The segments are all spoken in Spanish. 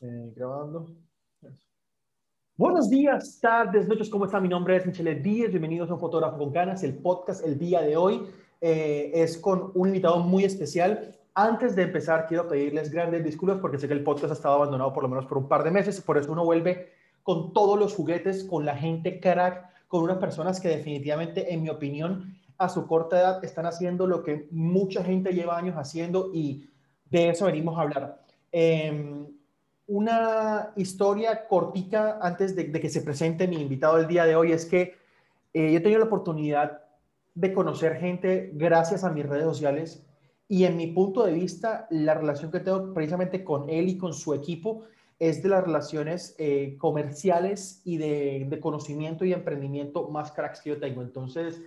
Eh, grabando. Buenos días, tardes, noches, ¿cómo está? Mi nombre es Michelle Díez, bienvenidos a Un Fotógrafo con Ganas. El podcast el día de hoy eh, es con un invitado muy especial. Antes de empezar, quiero pedirles grandes disculpas porque sé que el podcast ha estado abandonado por lo menos por un par de meses, por eso uno vuelve con todos los juguetes, con la gente crack, con unas personas que definitivamente, en mi opinión, a su corta edad están haciendo lo que mucha gente lleva años haciendo y de eso venimos a hablar. Em, una historia cortica antes de, que se presente mi invitado del día de hoy es que eh, yo he tenido la oportunidad de conocer gente gracias a mis redes sociales y en mi punto de vista la relación que tengo precisamente con él y con su equipo es de las relaciones eh, comerciales y de, de, conocimiento y emprendimiento más cracks que yo tengo. Entonces,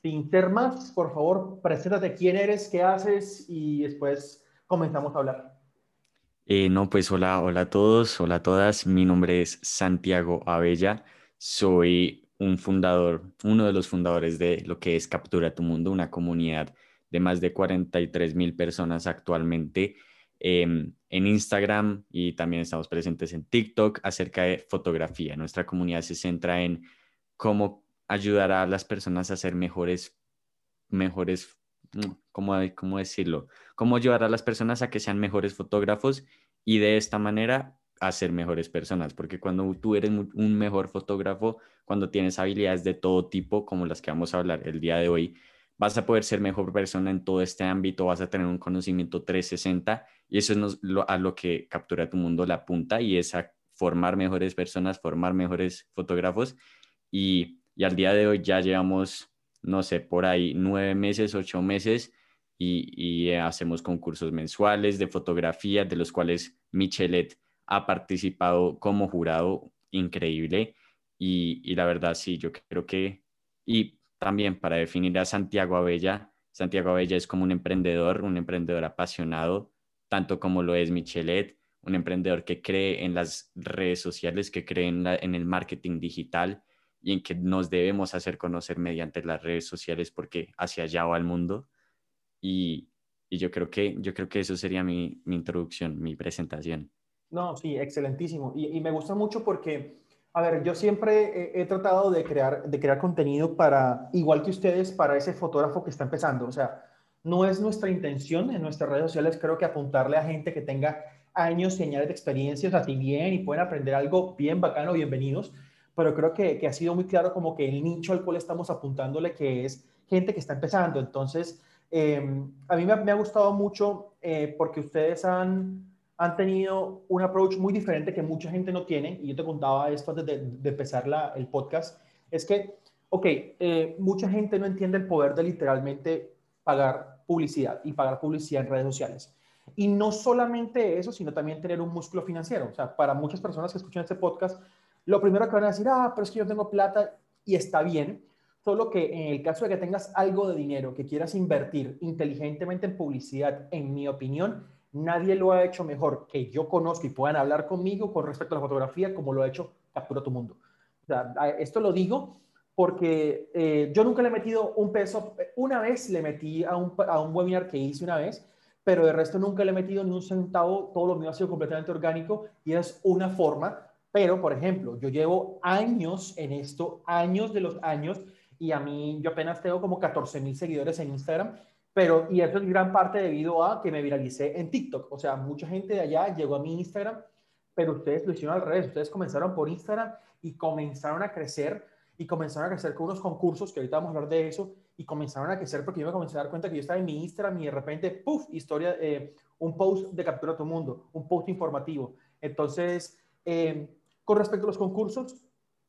sin ser más, por favor, preséntate quién eres, qué haces y después comenzamos a hablar. Eh, no, pues hola, hola a todos, hola a todas. Mi nombre es Santiago Abella. Soy un fundador, uno de los fundadores de lo que es Captura tu Mundo, una comunidad de más de 43 mil personas actualmente em, en Instagram y también estamos presentes en TikTok acerca de fotografía. Nuestra comunidad se centra en cómo ayudar a las personas a ser mejores, mejores ¿cómo, cómo decirlo? Cómo ayudar a las personas a que sean mejores fotógrafos y de esta manera a ser mejores personas, porque cuando tú eres un mejor fotógrafo, cuando tienes habilidades de todo tipo, como las que vamos a hablar el día de hoy, vas a poder ser mejor persona en todo este ámbito, vas a tener un conocimiento 360 y eso es a lo que captura tu mundo la punta y es a formar mejores personas, formar mejores fotógrafos y al día de hoy ya llevamos no sé, por ahí nueve meses, ocho meses y, hacemos concursos mensuales de fotografía, de los cuales Michelet ha participado como jurado increíble. Y, la verdad sí, yo creo que, y también para definir a Santiago Abella, Santiago Abella es como un emprendedor, un emprendedor apasionado, tanto como lo es Michelet, un emprendedor que cree en las redes sociales, que cree en el marketing digital, y en que nos debemos hacer conocer mediante las redes sociales porque hacia allá va el mundo. Y, y yo, creo que, yo creo que eso sería mi, mi introducción, mi presentación. No, sí, excelentísimo. Y, y, me gusta mucho porque, a ver, yo siempre he, tratado de crear, de crear contenido para, igual que ustedes, para ese fotógrafo que está empezando. O sea, no es nuestra intención en nuestras redes sociales, creo que apuntarle a gente que tenga años y años de experiencia, o sea, si bien y pueden aprender algo bien bacano, bienvenidos pero creo que, que, ha sido muy claro como que el nicho al cual estamos apuntándole, que es gente que está empezando. Entonces, em, a mí me, me, ha gustado mucho eh, porque ustedes han, han tenido un approach muy diferente que mucha gente no tiene, y yo te contaba esto antes de, de empezar la, el podcast, es que, ok, eh, mucha gente no entiende el poder de literalmente pagar publicidad y pagar publicidad en redes sociales. Y no solamente eso, sino también tener un músculo financiero. O sea, para muchas personas que escuchan este podcast, lo primero que van a decir, ah, pero es que yo tengo plata y está bien, solo que en el caso de que tengas algo de dinero que quieras invertir inteligentemente en publicidad, en mi opinión, nadie lo ha hecho mejor que yo conozco y puedan hablar conmigo con respecto a la fotografía como lo ha hecho Captura tu Mundo. Esto lo digo porque eh, yo nunca le he metido un peso, una vez le metí a un, a un webinar que hice una vez, pero de resto nunca le he metido ni un centavo, todo lo mío ha sido completamente orgánico y es una forma pero, por ejemplo, yo llevo años en esto, años de los años, y a mí yo apenas tengo como 14 mil seguidores en Instagram, pero, y eso es gran parte debido a que me viralicé en TikTok. O sea, mucha gente de allá llegó a mi Instagram, pero ustedes lo hicieron al revés. Ustedes comenzaron por Instagram y comenzaron a crecer, y comenzaron a crecer con unos concursos, que ahorita vamos a hablar de eso, y comenzaron a crecer porque yo me comencé a dar cuenta que yo estaba en mi Instagram y de repente, puff, historia, eh, un post de Captura a tu Mundo, un post informativo. Entonces, eh, con respecto a los concursos,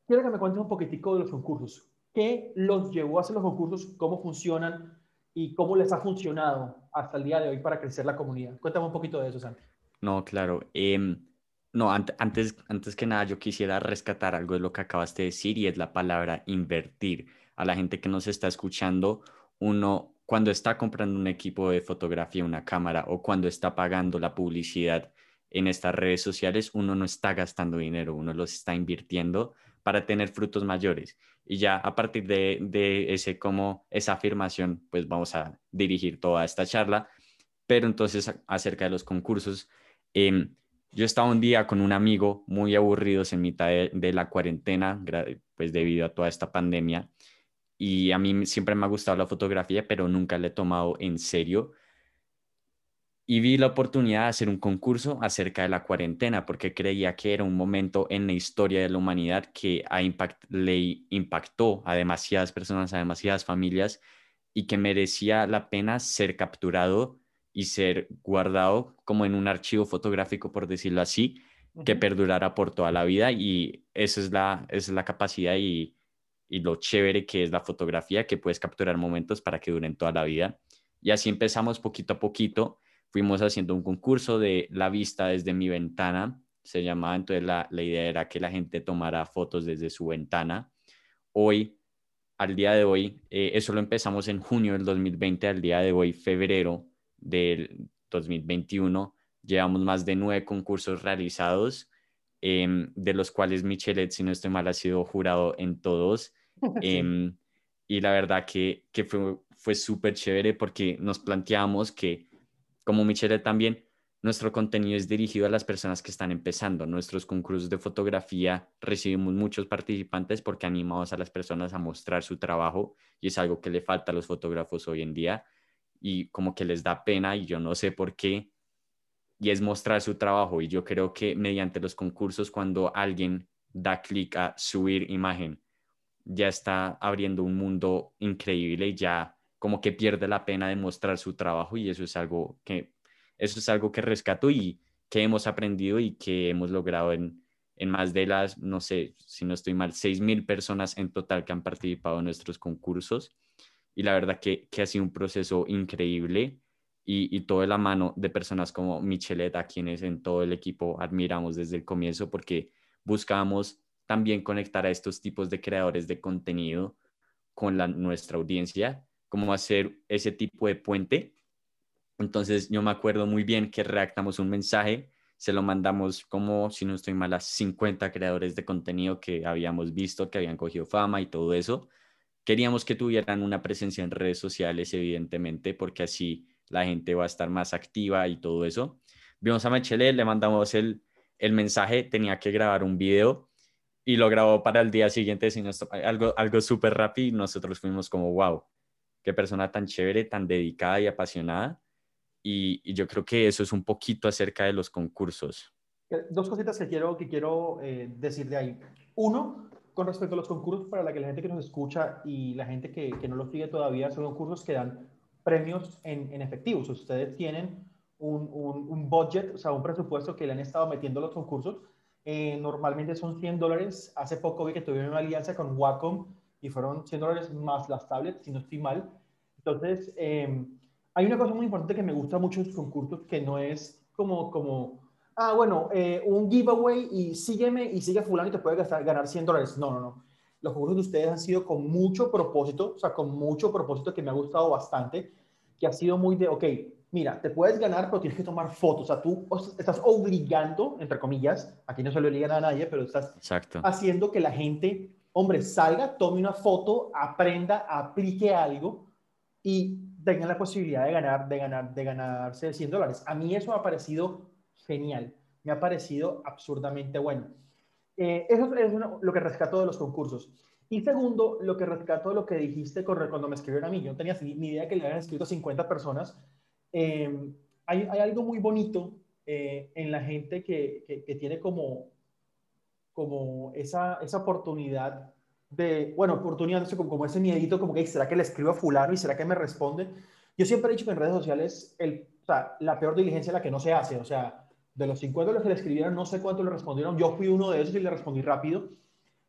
quiero que me cuentes un poquitico de los concursos. ¿Qué los llevó a hacer los concursos? ¿Cómo funcionan? ¿Y cómo les ha funcionado hasta el día de hoy para crecer la comunidad? Cuéntame un poquito de eso, Santi. No, claro. Em, no, antes, antes que nada, yo quisiera rescatar algo de lo que acabaste de decir y es la palabra invertir. A la gente que nos está escuchando, uno cuando está comprando un equipo de fotografía, una cámara o cuando está pagando la publicidad en estas redes sociales, uno no está gastando dinero, uno los está invirtiendo para tener frutos mayores. Y ya a partir de, ese como esa afirmación, pues vamos a dirigir toda esta charla. Pero entonces acerca de los concursos, em, yo estaba un día con un amigo muy aburridos en mitad de, la cuarentena, pues debido a toda esta pandemia. Y a mí siempre me ha gustado la fotografía, pero nunca la he tomado en serio. Y vi la oportunidad de hacer un concurso acerca de la cuarentena, porque creía que era un momento en la historia de la humanidad que a le impactó a demasiadas personas, a demasiadas familias, y que merecía la pena ser capturado y ser guardado como en un archivo fotográfico, por decirlo así, que perdurara por toda la vida y esa es la, es la capacidad y, y lo chévere que es la fotografía, que puedes capturar momentos para que duren toda la vida. Y así empezamos poquito a poquito, fuimos haciendo un concurso de la vista desde mi ventana, se llamaba, entonces la, la idea era que la gente tomara fotos desde su ventana. Hoy, al día de hoy, eh, eso lo empezamos en junio del 2020, al día de hoy, febrero, del 2021 llevamos más de nueve concursos realizados, em, de los cuales Michelet, si no estoy mal, ha sido jurado en todos. Em, y la verdad que, que fue, fue súper chévere porque nos planteamos que, como Michelet también, nuestro contenido es dirigido a las personas que están empezando. Nuestros concursos de fotografía recibimos muchos participantes porque animamos a las personas a mostrar su trabajo y es algo que le falta a los fotógrafos hoy en día y como que les da pena y yo no sé por qué, y es mostrar su trabajo. Y yo creo que mediante los concursos, cuando alguien da clic a subir imagen, ya está abriendo un mundo increíble y ya como que pierde la pena de mostrar su trabajo y eso es algo que, eso es algo que rescato y que hemos aprendido y que hemos logrado en, en más de las, no sé, si no estoy mal, seis mil personas en total que han participado en nuestros concursos. Y la verdad que, que ha sido un proceso increíble y, y todo de la mano de personas como Michelet, a quienes en todo el equipo admiramos desde el comienzo porque buscábamos también conectar a estos tipos de creadores de contenido con la, nuestra audiencia, como hacer ese tipo de puente. Entonces yo me acuerdo muy bien que redactamos un mensaje, se lo mandamos como, si no estoy mal, a 50 creadores de contenido que habíamos visto, que habían cogido fama y todo eso Queríamos que tuvieran una presencia en redes sociales, evidentemente, porque así la gente va a estar más activa y todo eso. Vimos a Michelle, le mandamos el, el mensaje, tenía que grabar un video y lo grabó para el día siguiente, algo, algo súper rápido y nosotros fuimos como, wow, qué persona tan chévere, tan dedicada y apasionada. Y, yo creo que eso es un poquito acerca de los concursos. Eh, dos cositas que quiero, que quiero eh, decir de ahí. Uno, con respecto a los concursos, para la que la gente que nos escucha y la gente que, que no los sigue todavía, son concursos que dan premios en, en efectivo. Si ustedes tienen un, un, budget, o sea, un presupuesto que le han estado metiendo los concursos, eh, normalmente son 100 dólares. Hace poco vi que tuvieron una alianza con Wacom y fueron 100 dólares más las tablets, si no estoy mal. Entonces, eh, hay una cosa muy importante que me gusta mucho de los concursos, que no es como, como ah, bueno, eh, un giveaway y sígueme y sigue fulano y te puede gastar, ganar 100 dólares. No, no, no. Los concursos de ustedes han sido con mucho propósito, o sea, con mucho propósito que me ha gustado bastante, que ha sido muy de, ok, mira, te puedes ganar, pero tienes que tomar fotos. O sea, tú estás obligando, entre comillas, aquí no se lo obligan a nadie, pero estás haciendo que la gente, hombre, salga, tome una foto, aprenda, aplique algo y tengan la posibilidad de ganar, de ganar, de ganarse 100 dólares. A mí eso me ha parecido genial. Me ha parecido absurdamente bueno. Eh, eso es lo que rescato de los concursos. Y segundo, lo que rescato de lo que dijiste cuando me escribieron a mí. Yo no tenía ni idea que le habían escrito a 50 personas. Eh, hay, hay, algo muy bonito eh, en la gente que, que, tiene como, como esa, esa oportunidad de, bueno, oportunidad, como, ese miedito, como que, ¿será que le escribo a fulano y será que me responde? Yo siempre he dicho que en redes sociales el, la peor diligencia es la que no se hace. O sea, de los 50 los que le escribieron, no sé cuántos le respondieron. Yo fui uno de esos y le respondí rápido.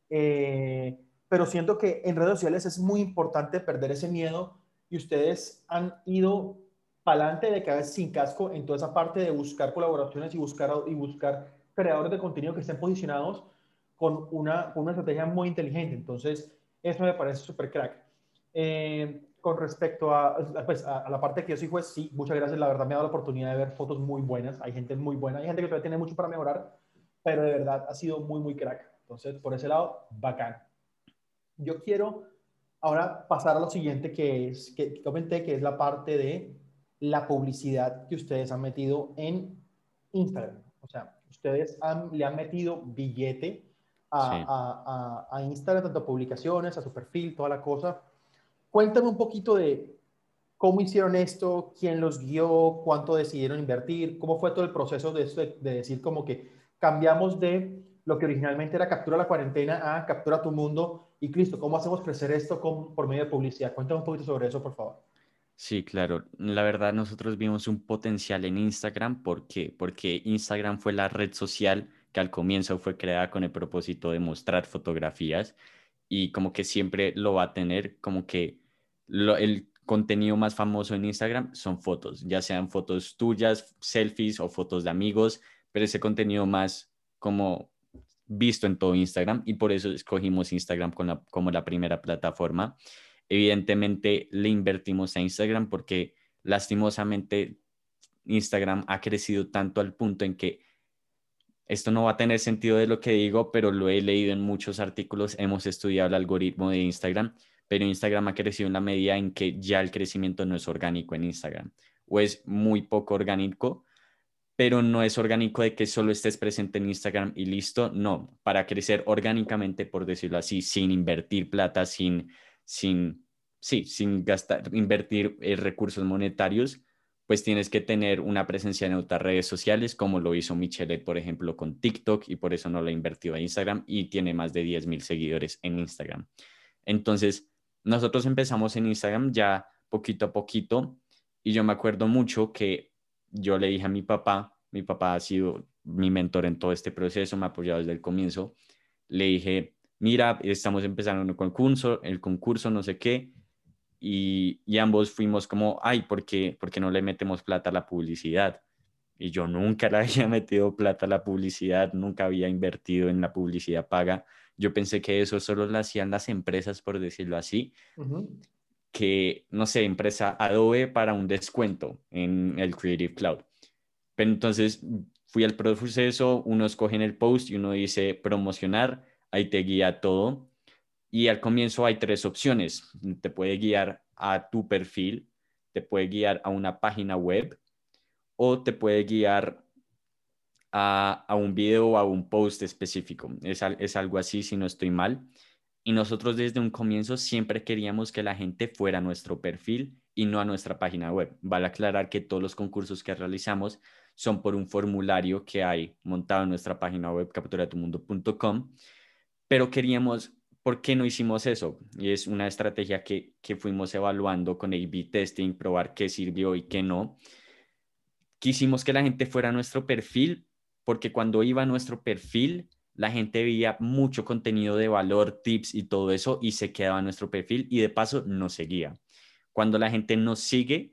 Eh, pero siento que en redes sociales es muy importante perder ese miedo y ustedes han ido para adelante de cada vez sin casco en toda esa parte de buscar colaboraciones y buscar, y buscar creadores de contenido que estén posicionados con una, una estrategia muy inteligente. Entonces, eso me parece súper crack. Eh, con respecto pues, a, a, la parte que yo soy juez, sí, muchas gracias. La verdad me ha dado la oportunidad de ver fotos muy buenas. Hay gente muy buena, hay gente que todavía tiene mucho para mejorar, pero de verdad ha sido muy, muy crack. Entonces, por ese lado, bacán. Yo quiero ahora pasar a lo siguiente que es, que comenté, que es la parte de la publicidad que ustedes han metido en Instagram. O sea, ustedes le han metido billete a, a, a, Instagram, tanto publicaciones, a su perfil, toda la cosa. Cuéntame un poquito de cómo hicieron esto, quién los guió, cuánto decidieron invertir, cómo fue todo el proceso de, esto de, decir como que cambiamos de lo que originalmente era captura la cuarentena a captura tu mundo y Cristo, ¿cómo hacemos crecer esto con, por medio de publicidad? Cuéntame un poquito sobre eso, por favor. Sí, claro. La verdad, nosotros vimos un potencial en Instagram. ¿Por qué? Porque Instagram fue la red social que al comienzo fue creada con el propósito de mostrar fotografías y como que siempre lo va a tener, como que el contenido más famoso en Instagram son fotos, ya sean fotos tuyas, selfies o fotos de amigos, pero ese contenido más como visto en todo Instagram y por eso escogimos Instagram como la primera plataforma. Evidentemente le invertimos a Instagram porque lastimosamente Instagram ha crecido tanto al punto en que esto no va a tener sentido de lo que digo, pero lo he leído en muchos artículos, hemos estudiado el algoritmo de Instagram, pero Instagram ha crecido en la medida en que ya el crecimiento no es orgánico en Instagram, o es muy poco orgánico, pero no es orgánico de que solo estés presente en Instagram y listo, no, para crecer orgánicamente, por decirlo así, sin invertir plata, sin, sin, sí, sin gastar, invertir eh, recursos monetarios, pues tienes que tener una presencia en otras redes sociales, como lo hizo Michelet, por ejemplo, con TikTok, y por eso no lo invertido a Instagram, y tiene más de 10 mil seguidores en Instagram. Entonces, nosotros empezamos en Instagram ya poquito a poquito, y yo me acuerdo mucho que yo le dije a mi papá, mi papá ha sido mi mentor en todo este proceso, me ha apoyado desde el comienzo, le dije, mira, estamos empezando con el concurso, el concurso, no sé qué, y, ambos fuimos como, ay, ¿por qué, ¿por qué no le metemos plata a la publicidad? Y yo nunca le había metido plata a la publicidad, nunca había invertido en la publicidad paga. Yo pensé que eso solo lo hacían las empresas, por decirlo así, que, no sé, empresa Adobe para un descuento en el Creative Cloud. Pero entonces fui al proceso, uno escoge en el post y uno dice promocionar, ahí te guía todo y al comienzo hay tres opciones. Te puede guiar a tu perfil, te puede guiar a una página web o te puede guiar a, un video o a un post específico. Es, es algo así si no estoy mal. Y nosotros desde un comienzo siempre queríamos que la gente fuera a nuestro perfil y no a nuestra página web. Vale aclarar que todos los concursos que realizamos son por un formulario que hay montado en nuestra página web capturatumundo.com, pero queríamos ¿Por qué no hicimos eso? Y es una estrategia que, fuimos evaluando con A-B testing, probar qué sirvió y qué no. Quisimos que la gente fuera a nuestro perfil porque cuando iba a nuestro perfil, la gente veía mucho contenido de valor, tips y todo eso y se quedaba en nuestro perfil y de paso nos seguía. Cuando la gente nos sigue,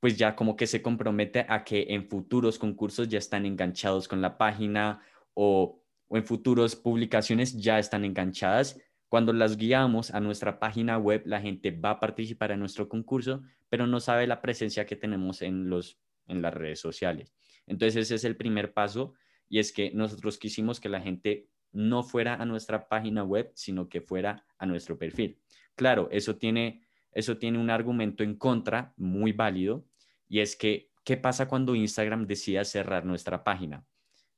pues ya como que se compromete a que en futuros concursos ya están enganchados con la página o, o en futuros publicaciones ya están enganchadas cuando las guiamos a nuestra página web, la gente va a participar en nuestro concurso, pero no sabe la presencia que tenemos en, los, en las redes sociales. Entonces ese es el primer paso y es que nosotros quisimos que la gente no fuera a nuestra página web, sino que fuera a nuestro perfil. Claro, eso tiene, eso tiene un argumento en contra muy válido y es que, ¿qué pasa cuando Instagram decida cerrar nuestra página?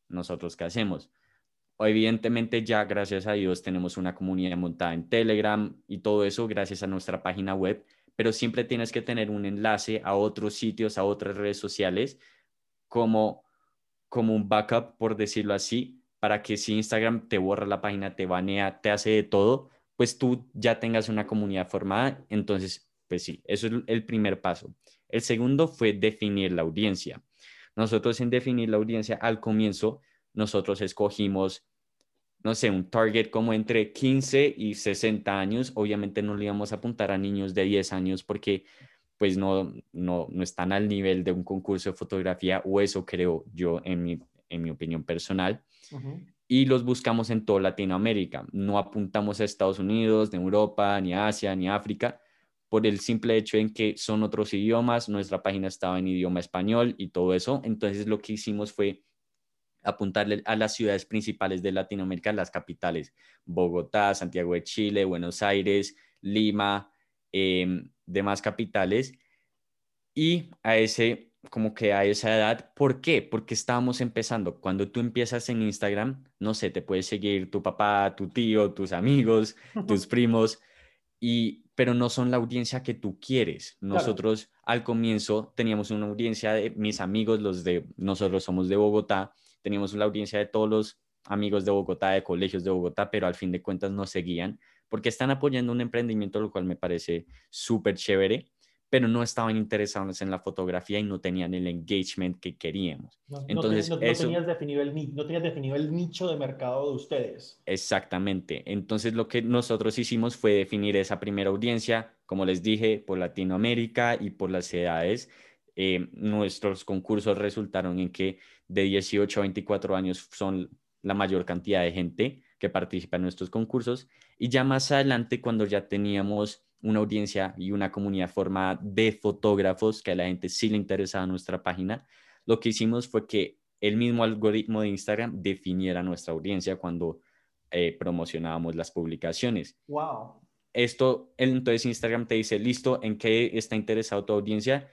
Nosotros, ¿qué hacemos? Evidentemente ya gracias a Dios tenemos una comunidad montada en Telegram y todo eso gracias a nuestra página web, pero siempre tienes que tener un enlace a otros sitios, a otras redes sociales, como, como un backup, por decirlo así, para que si Instagram te borra la página, te banea, te hace de todo, pues tú ya tengas una comunidad formada. Entonces, pues sí, eso es el primer paso. El segundo fue definir la audiencia. Nosotros en definir la audiencia al comienzo, nosotros escogimos no sé, un target como entre 15 y 60 años. Obviamente no le íbamos a apuntar a niños de 10 años porque pues no, no, no están al nivel de un concurso de fotografía o eso creo yo en mi, en mi opinión personal. Y los buscamos en toda Latinoamérica. No apuntamos a Estados Unidos, ni Europa, ni Asia, ni África, por el simple hecho en que son otros idiomas. Nuestra página estaba en idioma español y todo eso. Entonces lo que hicimos fue apuntarle a las ciudades principales de Latinoamérica, las capitales, Bogotá, Santiago de Chile, Buenos Aires, Lima, em, demás capitales, y a ese, como que a esa edad. ¿Por qué? Porque estábamos empezando. Cuando tú empiezas en Instagram, no sé, te puedes seguir tu papá, tu tío, tus amigos, tus primos, y, pero no son la audiencia que tú quieres. Nosotros al comienzo teníamos una audiencia de mis amigos, los de nosotros somos de Bogotá, teníamos una audiencia de todos los amigos de Bogotá, de colegios de Bogotá, pero al fin de cuentas nos seguían porque están apoyando un emprendimiento, lo cual me parece súper chévere pero no estaban interesados en la fotografía y no tenían el engagement que queríamos. Entonces, no, tenías definido el, no tenías definido el nicho de mercado de ustedes. Exactamente. Entonces, lo que nosotros hicimos fue definir esa primera audiencia, como les dije, por Latinoamérica y por las edades. Eh, nuestros concursos resultaron en que de 18 a 24 años son la mayor cantidad de gente que participa en nuestros concursos. Y ya más adelante, cuando ya teníamos una audiencia y una comunidad formada de fotógrafos que a la gente sí le interesaba nuestra página, lo que hicimos fue que el mismo algoritmo de Instagram definiera nuestra audiencia cuando eh, promocionábamos las publicaciones. Wow. Esto, entonces Instagram te dice, listo, ¿en qué está interesado tu audiencia?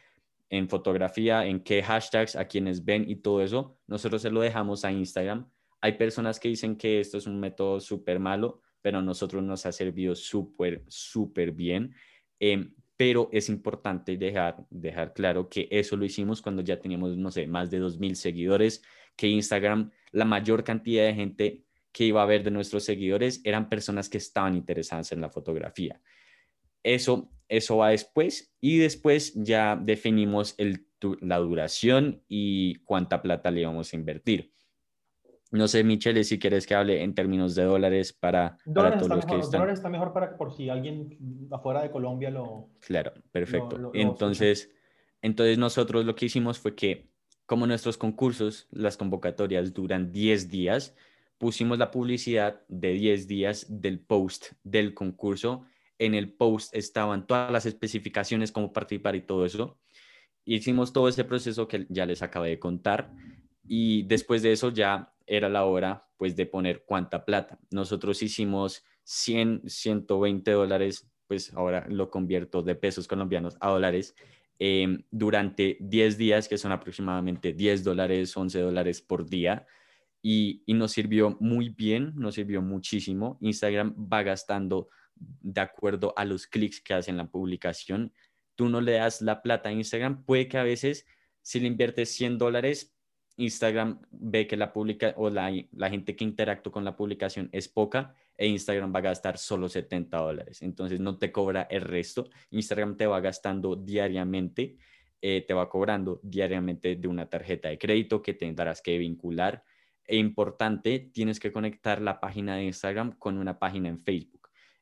En fotografía, en qué hashtags, a quienes ven y todo eso. Nosotros se lo dejamos a Instagram. Hay personas que dicen que esto es un método súper malo pero a nosotros nos ha servido súper, súper bien. Em, pero es importante dejar, dejar claro que eso lo hicimos cuando ya teníamos, no sé, más de 2.000 seguidores, que Instagram, la mayor cantidad de gente que iba a ver de nuestros seguidores eran personas que estaban interesadas en la fotografía. Eso, eso va después y después ya definimos el, la duración y cuánta plata le íbamos a invertir. No sé, Michelle, si quieres que hable en términos de dólares para, todos los que están. Dólares está mejor para, por si alguien afuera de Colombia lo... Claro, perfecto. entonces, entonces nosotros lo que hicimos fue que como nuestros concursos, las convocatorias duran 10 días, pusimos la publicidad de 10 días del post del concurso. En el post estaban todas las especificaciones, cómo participar y todo eso. Hicimos todo ese proceso que ya les acabé de contar y después de eso ya era la hora pues de poner cuánta plata. Nosotros hicimos 100, 120 dólares, pues ahora lo convierto de pesos colombianos a dólares, em, durante 10 días, que son aproximadamente 10 dólares, 11 dólares por día. Y, y nos sirvió muy bien, nos sirvió muchísimo. Instagram va gastando de acuerdo a los clics que hacen la publicación. Tú no le das la plata a Instagram, puede que a veces si le inviertes 100 dólares, Instagram ve que la publica o la, gente que interactúa con la publicación es poca e Instagram va a gastar solo 70 dólares. Entonces no te cobra el resto. Instagram te va gastando diariamente, eh, te va cobrando diariamente de una tarjeta de crédito que tendrás que vincular. E importante, tienes que conectar la página de Instagram con una página en Facebook.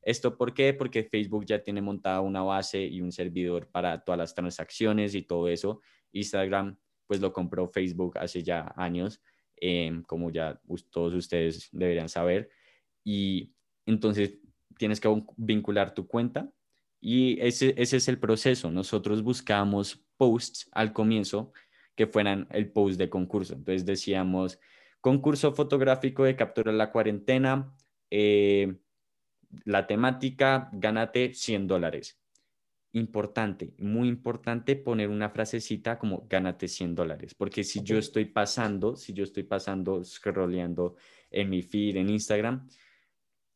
¿Esto por qué? Porque Facebook ya tiene montada una base y un servidor para todas las transacciones y todo eso. Instagram pues lo compró Facebook hace ya años, em, como ya todos ustedes deberían saber. Y entonces tienes que vincular tu cuenta y ese, ese es el proceso. Nosotros buscamos posts al comienzo que fueran el post de concurso. Entonces decíamos, concurso fotográfico de captura la cuarentena, eh, la temática, gánate 100 dólares importante, muy importante poner una frasecita como gánate 100 dólares, porque si yo estoy pasando, si yo estoy pasando, scrolleando en mi feed, en Instagram,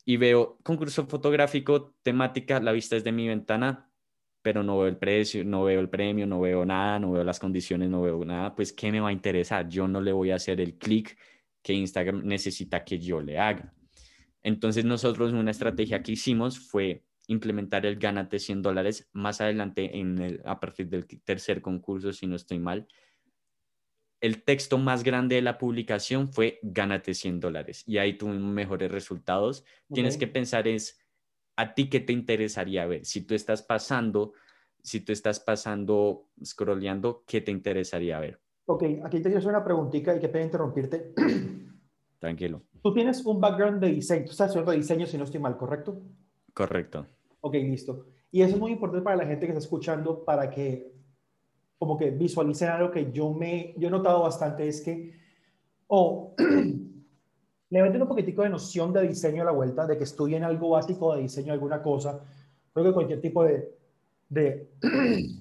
y veo concurso fotográfico, temática, la vista es de mi ventana, pero no veo el precio, no veo el premio, no veo nada, no veo las condiciones, no veo nada, pues ¿qué me va a interesar? Yo no le voy a hacer el clic que Instagram necesita que yo le haga. Entonces nosotros una estrategia que hicimos fue implementar el gánate 100 dólares más adelante en el, a partir del tercer concurso, si no estoy mal. El texto más grande de la publicación fue gánate 100 dólares y ahí tuve mejores resultados. Tienes que pensar es a ti qué te interesaría ver. Si tú estás pasando, si tú estás pasando, scrolleando, ¿qué te interesaría ver? Ok, aquí te quiero hacer una preguntita y que pueda interrumpirte. Tranquilo. Tú tienes un background de diseño, tú estás haciendo diseño si no estoy mal, ¿correcto? Correcto. Ok, listo. Y eso es muy importante para la gente que está escuchando, para que como que visualicen algo que yo me, yo he notado bastante, es que, o le meten un poquitico de noción de diseño a la vuelta, de que estudien algo básico de diseño, alguna cosa. Creo que cualquier tipo de, de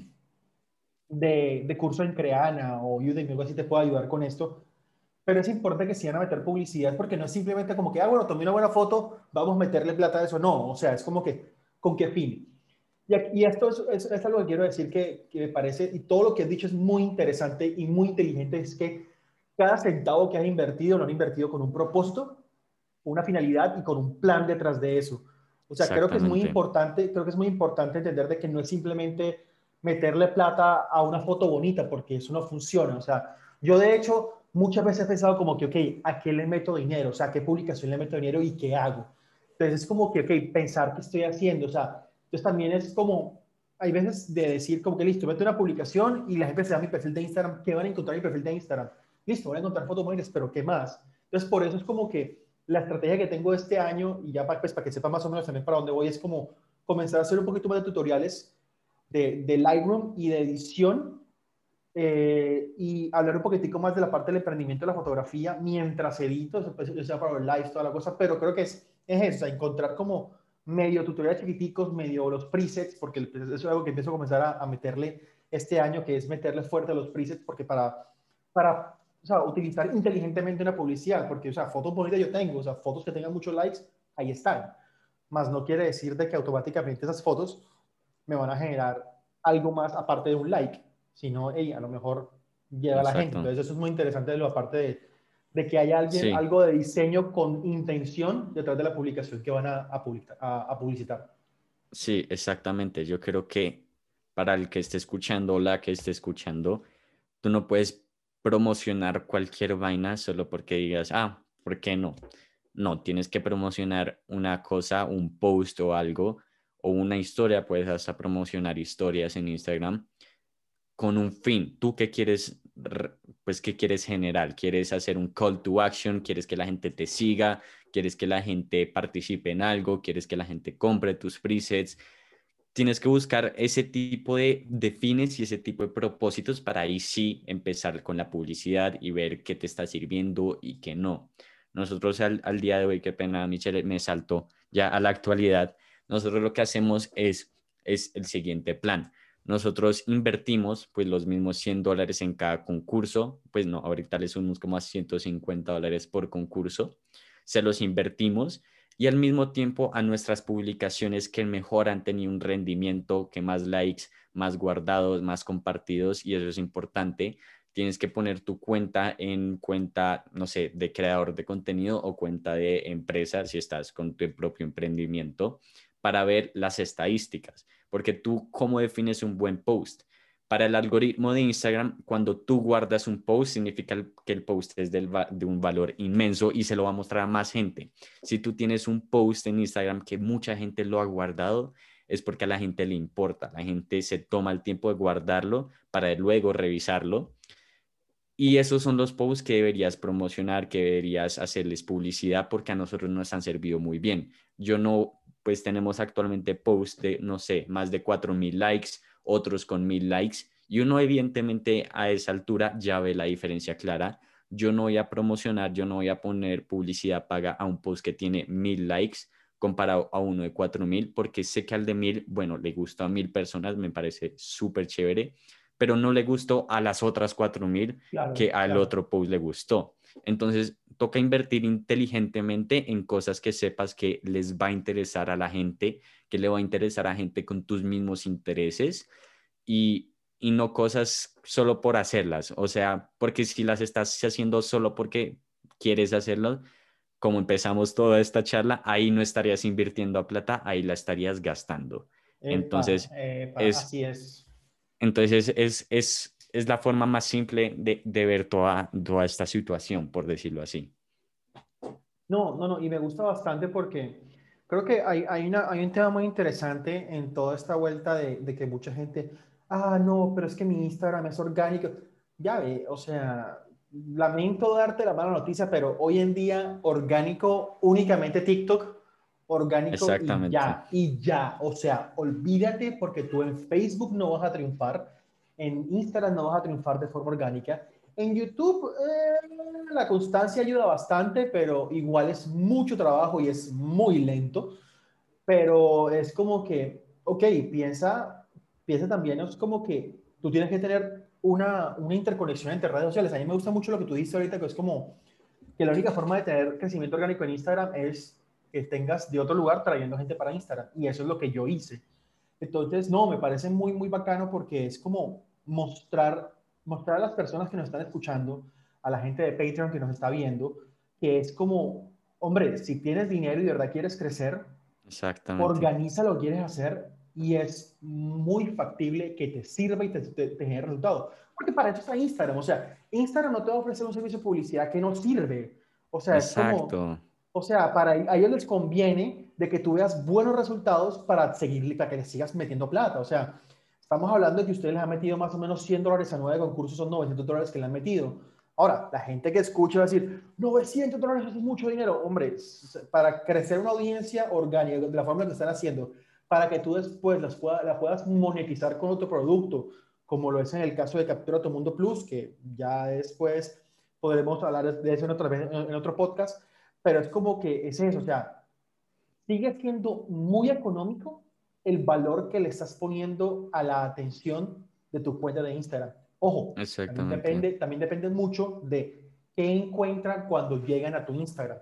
de, de curso en Creana o Udemy, algo así te puedo ayudar con esto. Pero es importante que se a meter publicidad porque no es simplemente como que, ah, bueno, tomé una buena foto, vamos a meterle plata a eso. No, o sea, es como que, ¿con qué fin? Y, esto es, es, algo que quiero decir que, que me parece, y todo lo que has dicho es muy interesante y muy inteligente, es que cada centavo que has invertido lo han invertido con un propósito, una finalidad y con un plan detrás de eso. O sea, creo que es muy importante, creo que es muy importante entender de que no es simplemente meterle plata a una foto bonita, porque eso no funciona. O sea, yo de hecho muchas veces he pensado como que, ok, ¿a qué le meto dinero? O sea, ¿a qué publicación le meto dinero y qué hago? Entonces es como que, ok, pensar qué estoy haciendo. O sea, entonces también es como, hay veces de decir como que listo, meto una publicación y la gente se da mi perfil de Instagram, ¿qué van a encontrar en mi perfil de Instagram? Listo, van a encontrar fotos bonitas, pero ¿qué más? Entonces por eso es como que la estrategia que tengo este año, y ya para, pues, para que sepa más o menos también para dónde voy, es como comenzar a hacer un poquito más de tutoriales de, de Lightroom y de edición eh, y hablar un poquitico más de la parte del emprendimiento de la fotografía mientras edito, pues, o sea para los lives, toda la cosa, pero creo que es, es eso, encontrar como medio tutoriales chiquiticos, medio los presets, porque eso es algo que empiezo a comenzar a, a meterle este año, que es meterle fuerte a los presets, porque para, para o sea, utilizar inteligentemente una publicidad, porque, o sea, fotos bonitas yo tengo, o sea, fotos que tengan muchos likes, ahí están. Más no quiere decir de que automáticamente esas fotos me van a generar algo más aparte de un like, sino, hey, a lo mejor llega a la gente. Entonces, eso es muy interesante, de lo aparte de, de que haya alguien, algo de diseño con intención detrás de la publicación que van a, a, a publicitar. Sí, exactamente. Yo creo que para el que esté escuchando o la que esté escuchando, tú no puedes promocionar cualquier vaina solo porque digas, ah, ¿por qué no? No, tienes que promocionar una cosa, un post o algo, o una historia, puedes hasta promocionar historias en Instagram con un fin. ¿Tú qué quieres, pues, qué quieres generar? ¿Quieres hacer un call to action? ¿Quieres que la gente te siga? ¿Quieres que la gente participe en algo? ¿Quieres que la gente compre tus presets? tienes que buscar ese tipo de, defines y ese tipo de propósitos para ahí sí empezar con la publicidad y ver qué te está sirviendo y qué no. Nosotros al, día de hoy, qué pena, Michelle, me saltó ya a la actualidad, nosotros lo que hacemos es, es el siguiente plan. Nosotros invertimos pues los mismos 100 dólares en cada concurso, pues no, ahorita les sumamos como a 150 dólares por concurso, se los invertimos y al mismo tiempo a nuestras publicaciones que mejor han tenido un rendimiento, que más likes, más guardados, más compartidos y eso es importante. Tienes que poner tu cuenta en cuenta, no sé, de creador de contenido o cuenta de empresa si estás con tu propio emprendimiento para ver las estadísticas, porque tú cómo defines un buen post para el algoritmo de Instagram, cuando tú guardas un post, significa que el post es de un valor inmenso y se lo va a mostrar a más gente. Si tú tienes un post en Instagram que mucha gente lo ha guardado, es porque a la gente le importa. La gente se toma el tiempo de guardarlo para luego revisarlo. Y esos son los posts que deberías promocionar, que deberías hacerles publicidad porque a nosotros nos han servido muy bien. Yo no, pues tenemos actualmente posts de, no sé, más de 4.000 likes otros con mil likes. Y uno evidentemente a esa altura ya ve la diferencia clara. Yo no voy a promocionar, yo no voy a poner publicidad paga a un post que tiene mil likes comparado a uno de cuatro mil, porque sé que al de mil, bueno, le gustó a mil personas, me parece súper chévere, pero no le gustó a las otras cuatro mil que al otro post le gustó. Entonces, toca invertir inteligentemente en cosas que sepas que les va a interesar a la gente, que le va a interesar a gente con tus mismos intereses y, y no cosas solo por hacerlas. O sea, porque si las estás haciendo solo porque quieres hacerlo, como empezamos toda esta charla, ahí no estarías invirtiendo a plata, ahí la estarías gastando. entonces, es, así es. Entonces, es, es es la forma más simple de, de ver toda, toda esta situación, por decirlo así. No, no, no, y me gusta bastante porque creo que hay, hay, una, hay un tema muy interesante en toda esta vuelta de, de, que mucha gente, ah, no, pero es que mi Instagram es orgánico. Ya ve, o sea, lamento darte la mala noticia, pero hoy en día orgánico únicamente TikTok, orgánico y ya, y ya, o sea, olvídate porque tú en Facebook no vas a triunfar, en Instagram no vas a triunfar de forma orgánica. En YouTube eh, la constancia ayuda bastante, pero igual es mucho trabajo y es muy lento. Pero es como que, ok, piensa, piensa también, es como que tú tienes que tener una, una interconexión entre redes sociales. A mí me gusta mucho lo que tú dices ahorita, que es como que la única forma de tener crecimiento orgánico en Instagram es que tengas de otro lugar trayendo gente para Instagram. Y eso es lo que yo hice. Entonces, no, me parece muy, muy bacano porque es como mostrar, mostrar a las personas que nos están escuchando, a la gente de Patreon que nos está viendo, que es como, hombre, si tienes dinero y de verdad quieres crecer, Exactamente. organiza lo que quieres hacer y es muy factible que te sirva y te, te, genere resultados. Porque para eso está Instagram. O sea, Instagram no te va a ofrecer un servicio de publicidad que no sirve. O sea, Exacto. es como o sea, para a ellos les conviene de que tú veas buenos resultados para seguir, para que les sigas metiendo plata. O sea, estamos hablando de que ustedes les han metido más o menos 100 dólares a nueve concursos, son 900 dólares que le han metido. Ahora, la gente que escucha va a decir, 900 dólares es mucho dinero. Hombre, para crecer una audiencia orgánica de la forma que están haciendo, para que tú después las la puedas monetizar con otro producto, como lo es en el caso de Captura Tu Mundo Plus, que ya después podremos hablar de eso en en otro podcast pero es como que es eso, o sea, sigue siendo muy económico el valor que le estás poniendo a la atención de tu cuenta de Instagram. Ojo, También depende, también depende mucho de qué encuentran cuando llegan a tu Instagram.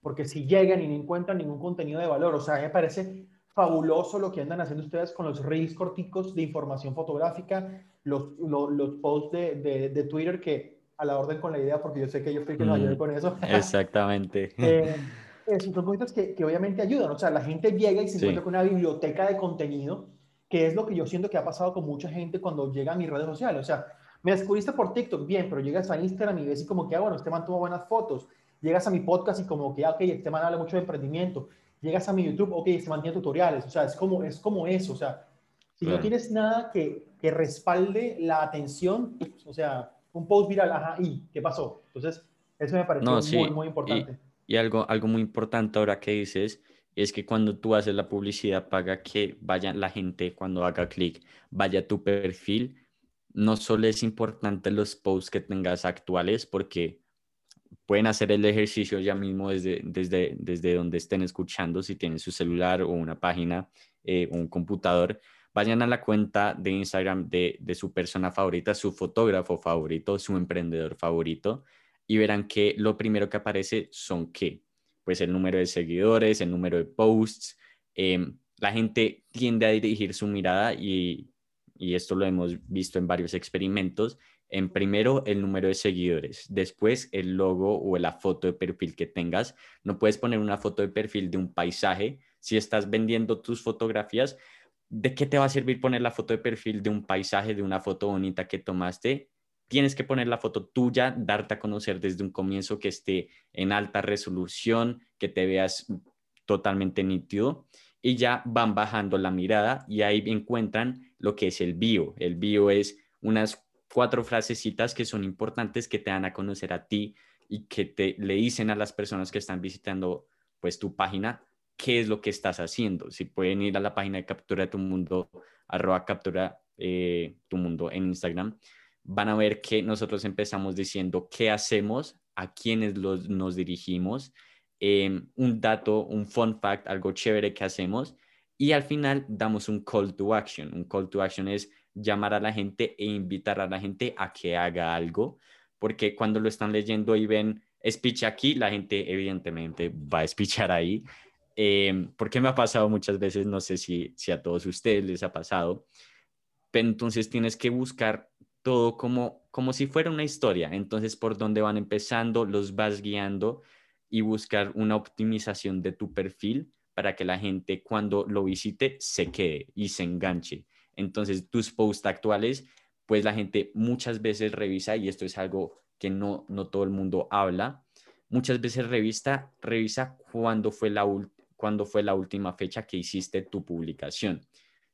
Porque si llegan y no encuentran ningún contenido de valor, o sea, me parece fabuloso lo que andan haciendo ustedes con los reels corticos de información fotográfica, los, los, posts de, de, de Twitter que a la orden con la idea, porque yo sé que yo fui que ayudé mm, con eso. Exactamente. eh, son cosas que, que, obviamente ayudan. O sea, la gente llega y se encuentra con una biblioteca de contenido, que es lo que yo siento que ha pasado con mucha gente cuando llega a mis redes sociales. O sea, me descubriste por TikTok, bien, pero llegas a Instagram y ves y como que, ah, bueno, este man tuvo buenas fotos. Llegas a mi podcast y como que, ah, ok, este man habla mucho de emprendimiento. Llegas a mi YouTube, ok, este man tiene tutoriales. O sea, es como, es como eso. O sea, si no tienes nada que, que respalde la atención, o sea, un post viral, ajá, ¿y qué pasó? Entonces, eso me parece muy, muy importante. Y, algo, algo muy importante ahora que dices es que cuando tú haces la publicidad paga que vaya la gente, cuando haga clic, vaya a tu perfil. No solo es importante los posts que tengas actuales, porque pueden hacer el ejercicio ya mismo desde, desde, desde donde estén escuchando, si tienen su celular o una página eh, o un computador, vayan a la cuenta de Instagram de, su persona favorita, su fotógrafo favorito, su emprendedor favorito, y verán que lo primero que aparece son qué? Pues el número de seguidores, el número de posts. Em, la gente tiende a dirigir su mirada y, y esto lo hemos visto en varios experimentos, en primero el número de seguidores, después el logo o la foto de perfil que tengas. No puedes poner una foto de perfil de un paisaje. Si estás vendiendo tus fotografías, ¿de qué te va a servir poner la foto de perfil de un paisaje, de una foto bonita que tomaste? Tienes que poner la foto tuya, darte a conocer desde un comienzo que esté en alta resolución, que te veas totalmente nítido y ya van bajando la mirada y ahí encuentran lo que es el bio. El bio es unas cuatro frasecitas que son importantes que te dan a conocer a ti y que te le dicen a las personas que están visitando pues tu página qué es lo que estás haciendo. Si pueden ir a la página de Captura tu Mundo, arroba Captura eh, tu Mundo en Instagram, van a ver que nosotros empezamos diciendo qué hacemos, a quiénes los, nos dirigimos, em, un dato, un fun fact, algo chévere que hacemos y al final damos un call to action. Un call to action es llamar a la gente e invitar a la gente a que haga algo, porque cuando lo están leyendo y ven speech aquí, la gente evidentemente va a speechar ahí eh, porque me ha pasado muchas veces, no sé si, si a todos ustedes les ha pasado, pero entonces tienes que buscar todo como, como si fuera una historia, entonces por dónde van empezando, los vas guiando y buscar una optimización de tu perfil para que la gente cuando lo visite se quede y se enganche. Entonces tus posts actuales, pues la gente muchas veces revisa y esto es algo que no, no todo el mundo habla, muchas veces revista, revisa cuándo fue la, cuándo fue la última fecha que hiciste tu publicación.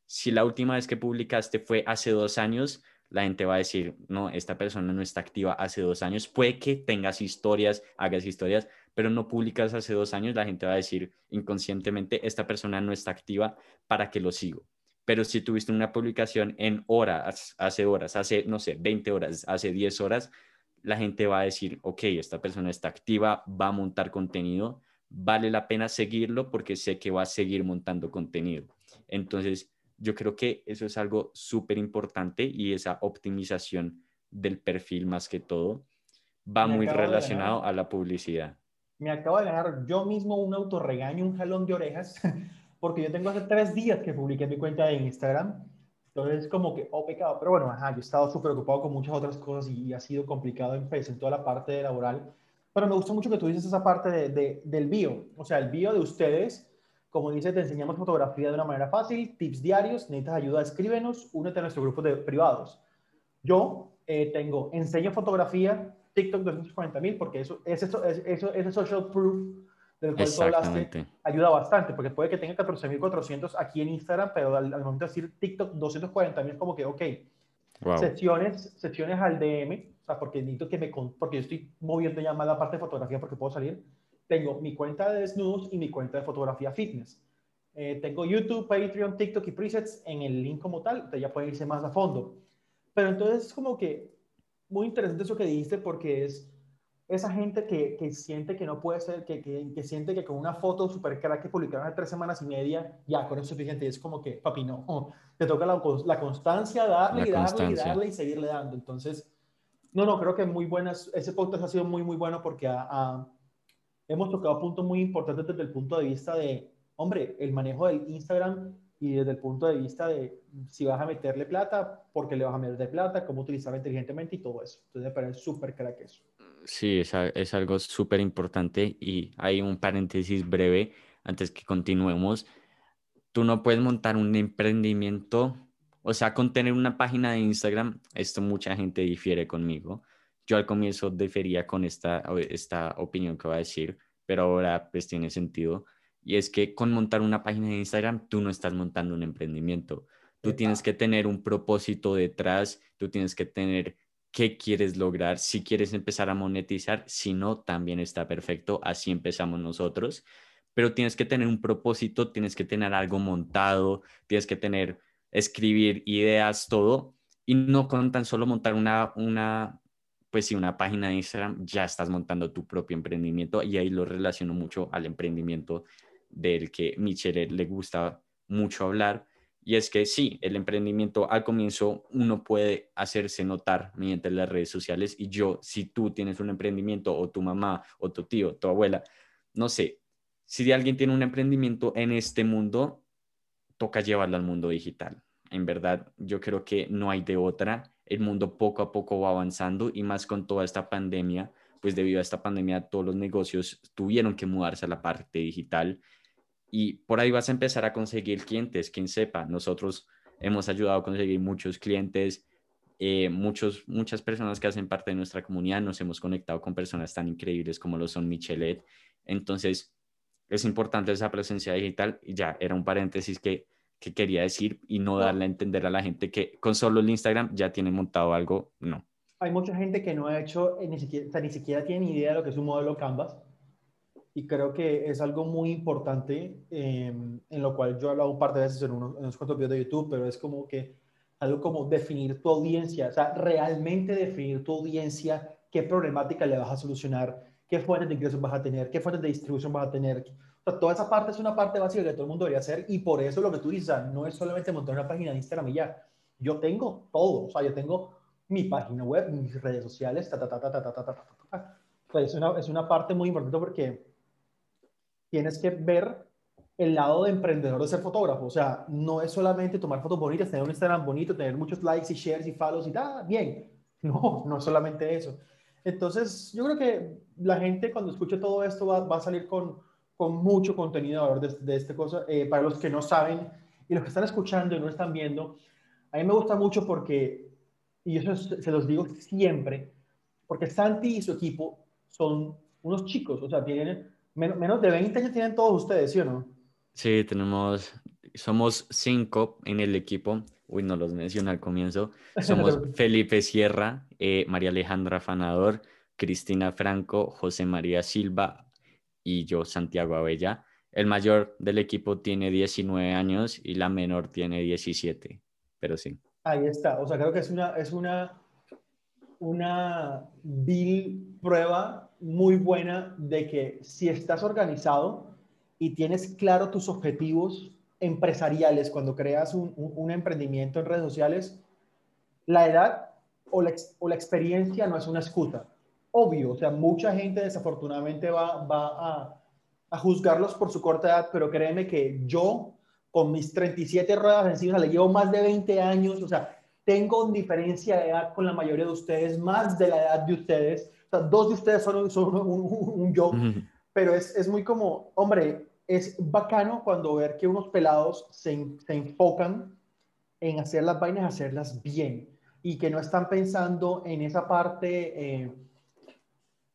Si la última vez que publicaste fue hace dos años, la gente va a decir, no, esta persona no está activa hace dos años. Puede que tengas historias, hagas historias, pero no publicas hace dos años, la gente va a decir inconscientemente, esta persona no está activa, ¿para que lo sigo? Pero si tuviste una publicación en horas, hace horas, hace, no sé, 20 horas, hace 10 horas, la gente va a decir, ok, esta persona está activa, va a montar contenido, vale la pena seguirlo porque sé que va a seguir montando contenido. Entonces, Yo creo que eso es algo súper importante y esa optimización del perfil más que todo va muy relacionado a la publicidad. Me acabo de ganar yo mismo un autorregaño, un jalón de orejas, porque yo tengo hace tres días que publiqué mi cuenta de Instagram. Entonces, como que, oh, pecado. Pero bueno, ajá, yo he estado súper ocupado con muchas otras cosas y, ha sido complicado en, pues, en toda la parte laboral. Pero me gusta mucho que tú dices esa parte de, del bio. O sea, el bio de ustedes, como dice, te enseñamos fotografía de una manera fácil, tips diarios, necesitas ayuda, escríbenos, únete a nuestro grupo de privados. Yo eh, tengo enseño fotografía, TikTok 240 mil, porque eso, es eso, es, eso, ese social proof del cual tú hablaste ayuda bastante, porque puede que tenga 14.400 aquí en Instagram, pero al, momento de decir TikTok 240 mil, como que, ok, sesiones, sesiones al DM, o sea, porque necesito que me, porque yo estoy moviendo ya más la parte de fotografía porque puedo salir, tengo mi cuenta de desnudos y mi cuenta de fotografía fitness. Eh, tengo YouTube, Patreon, TikTok y presets en el link como tal, entonces ya pueden irse más a fondo. Pero entonces es como que muy interesante eso que dijiste porque es esa gente que, que siente que no puede ser, que, que, siente que con una foto super crack que publicaron hace tres semanas y media, ya con eso es suficiente. Y es como que, papi, no, te toca la, la constancia, darle y darle y darle y seguirle dando. Entonces, no, no, creo que muy buenas, ese podcast ha sido muy, muy bueno porque hemos tocado puntos muy importantes desde el punto de vista de, hombre, el manejo del Instagram y desde el punto de vista de si vas a meterle plata, por qué le vas a meter plata, cómo utilizarla inteligentemente y todo eso. Entonces me parece súper crack eso. Sí, es, es algo súper importante y hay un paréntesis breve antes que continuemos. Tú no puedes montar un emprendimiento, o sea, con tener una página de Instagram, esto mucha gente difiere conmigo. Yo al comienzo difería con esta, esta opinión que voy a decir, pero ahora pues tiene sentido y es que con montar una página de Instagram, tú no estás montando un emprendimiento. Tú tienes que tener un propósito detrás, tú tienes que tener qué quieres lograr, si quieres empezar a monetizar, si no, también está perfecto, así empezamos nosotros, pero tienes que tener un propósito, tienes que tener algo montado, tienes que tener, escribir ideas, todo, y no con tan solo montar una, una, pues si una página de Instagram, ya estás montando tu propio emprendimiento y ahí lo relaciono mucho al emprendimiento del que Michelle le gusta mucho hablar, y es que sí, el emprendimiento al comienzo uno puede hacerse notar mediante las redes sociales y yo, si tú tienes un emprendimiento o tu mamá o tu tío, tu abuela, no sé, si alguien tiene un emprendimiento en este mundo, toca llevarlo al mundo digital. En verdad, yo creo que no hay de otra. El mundo poco a poco va avanzando y más con toda esta pandemia, pues debido a esta pandemia todos los negocios tuvieron que mudarse a la parte digital y por ahí vas a empezar a conseguir clientes, quien sepa. Nosotros hemos ayudado a conseguir muchos clientes, eh, muchos, muchas personas que hacen parte de nuestra comunidad, nos hemos conectado con personas tan increíbles como lo son Michelet. Entonces, es importante esa presencia digital y ya, era un paréntesis que, que quería decir y no darle a entender a la gente que con solo el Instagram ya tiene montado algo, no. Hay mucha gente que no ha hecho, eh, ni siquiera, ni siquiera tiene idea de lo que es un modelo Canvas y creo que es algo muy importante em, en lo cual yo he hablado un par de veces en unos, en unos cuantos videos de YouTube, pero es como que algo como definir tu audiencia, o sea, realmente definir tu audiencia, qué problemática le vas a solucionar, qué fuentes de ingresos vas a tener, qué fuentes de distribución vas a tener. O sea, toda esa parte es una parte básica que todo el mundo debería hacer y por eso lo que tú dices, no es solamente montar una página de Instagram y ya. Yo tengo todo, o sea, yo tengo mi página web, mis redes sociales, ta, ta, ta, ta, ta, ta, ta, ta, ta. Pues es una, es una parte muy importante porque tienes que ver el lado de emprendedor de ser fotógrafo. O sea, no es solamente tomar fotos bonitas, tener un Instagram bonito, tener muchos likes y shares y follows y tal, bien. No, no es solamente eso. Entonces, yo creo que la gente cuando escuche todo esto va, va a salir con, con, mucho contenido de, de esta cosa. Eh, para los que no saben y los que están escuchando y no están viendo, a mí me gusta mucho porque, y eso se los digo siempre, porque Santi y su equipo son unos chicos, o sea, tienen menos de 20 años tienen todos ustedes, ¿sí o no? Sí, tenemos, somos cinco en el equipo. Uy, no los mencioné al comienzo. Somos Felipe Sierra, eh, María Alejandra Fanador, Cristina Franco, José María Silva y yo, Santiago Abella. El mayor del equipo tiene 19 años y la menor tiene 17, pero sí. Ahí está. O sea, creo que es una, es una, una vil prueba muy buena de que si estás organizado y tienes claro tus objetivos, empresariales, cuando creas un, un, emprendimiento en redes sociales, la edad o la, o la, experiencia no es una excusa. Obvio, o sea, mucha gente desafortunadamente va, va a, a, juzgarlos por su corta edad, pero créeme que yo, con mis 37 ruedas encima, le llevo más de 20 años, o sea, tengo diferencia de edad con la mayoría de ustedes, más de la edad de ustedes. O sea, dos de ustedes son, son un, un, yo, pero es, es, muy como, hombre, es bacano cuando ver que unos pelados se, se enfocan en hacer las vainas, hacerlas bien, y que no están pensando en esa parte, eh,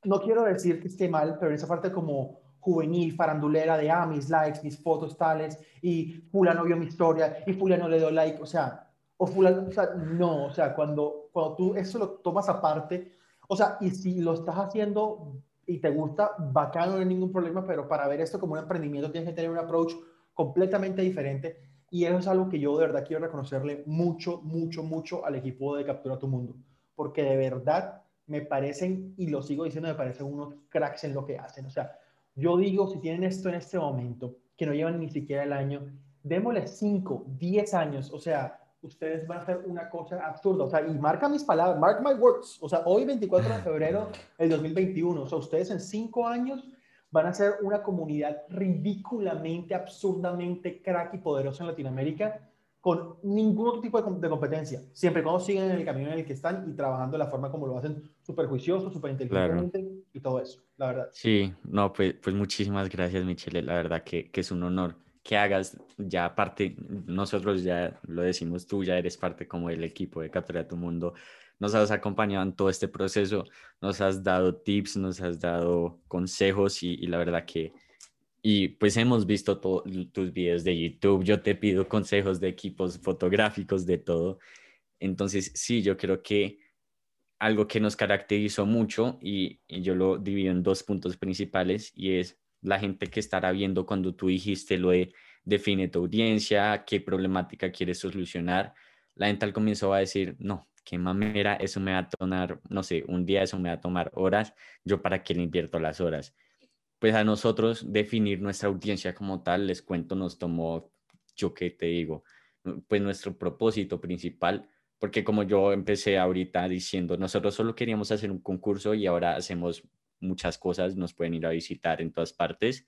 no quiero decir que esté mal, pero en esa parte como juvenil, farandulera de, ah, mis likes, mis fotos tales, y fulano vio mi historia, y fulano le dio like, o sea, o fulano, o sea, no, o sea, cuando, cuando tú eso lo tomas aparte, o sea, y si lo estás haciendo y te gusta, bacano, no hay ningún problema, pero para ver esto como un emprendimiento tienes que tener un approach completamente diferente. Y eso es algo que yo de verdad quiero reconocerle mucho, mucho, mucho al equipo de Captura Tu Mundo, porque de verdad me parecen, y lo sigo diciendo, me parecen unos cracks en lo que hacen. O sea, yo digo, si tienen esto en este momento, que no llevan ni siquiera el año, démosle 5, 10 años, o sea, ustedes van a hacer una cosa absurda. O sea, y marca mis palabras, mark my words. O sea, hoy 24 de febrero del 2021. O sea, ustedes en cinco años van a ser una comunidad ridículamente, absurdamente crack y poderosa en Latinoamérica con ningún otro tipo de, competencia. Siempre cuando siguen en el camino en el que están y trabajando de la forma como lo hacen, súper juicioso, súper inteligente y todo eso, la verdad. Sí, no, pues, pues muchísimas gracias, Michelle. La verdad que, que es un honor que hagas, ya aparte, nosotros ya lo decimos, tú ya eres parte como del equipo de Captura tu Mundo, nos has acompañado en todo este proceso, nos has dado tips, nos has dado consejos y, la verdad que, y pues hemos visto todos tus videos de YouTube, yo te pido consejos de equipos fotográficos, de todo. Entonces, sí, yo creo que algo que nos caracterizó mucho y, y yo lo divido en dos puntos principales y es la gente que estará viendo cuando tú dijiste lo de define tu audiencia, qué problemática quieres solucionar, la gente al comienzo va a decir, no, qué mamera, eso me va a tomar, no sé, un día eso me va a tomar horas, yo para qué le invierto las horas. Pues a nosotros definir nuestra audiencia como tal, les cuento, nos tomó, yo qué te digo, pues nuestro propósito principal, porque como yo empecé ahorita diciendo, nosotros solo queríamos hacer un concurso y ahora hacemos muchas cosas, nos pueden ir a visitar en todas partes.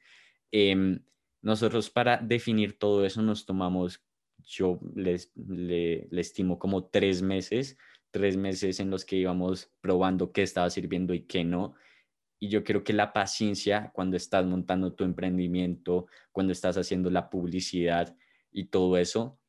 Em, nosotros para definir todo eso nos tomamos, yo les, le, estimo como tres meses, tres meses en los que íbamos probando qué estaba sirviendo y qué no. Y yo creo que la paciencia cuando estás montando tu emprendimiento, cuando estás haciendo la publicidad y todo eso,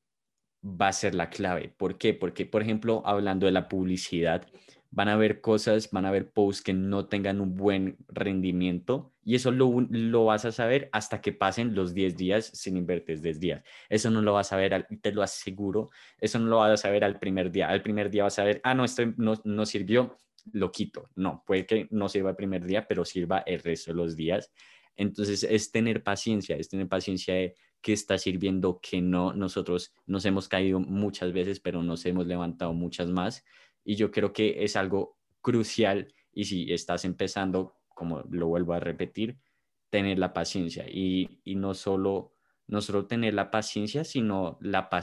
va a ser la clave. ¿Por qué? Porque, por ejemplo, hablando de la publicidad, van a haber cosas, van a haber posts que no tengan un buen rendimiento y eso lo, lo, vas a saber hasta que pasen los 10 días sin invertir 10 días. Eso no lo vas a ver, te lo aseguro, eso no lo vas a saber al primer día. Al primer día vas a ver, ah, no, esto no, no sirvió, lo quito. No, puede que no sirva el primer día, pero sirva el resto de los días. Entonces es tener paciencia, es tener paciencia de qué está sirviendo, que no. Nosotros nos hemos caído muchas veces, pero nos hemos levantado muchas más y yo creo que es algo crucial y si estás empezando, como lo vuelvo a repetir, tener la paciencia y, y no, solo, no solo tener la paciencia, sino la paciencia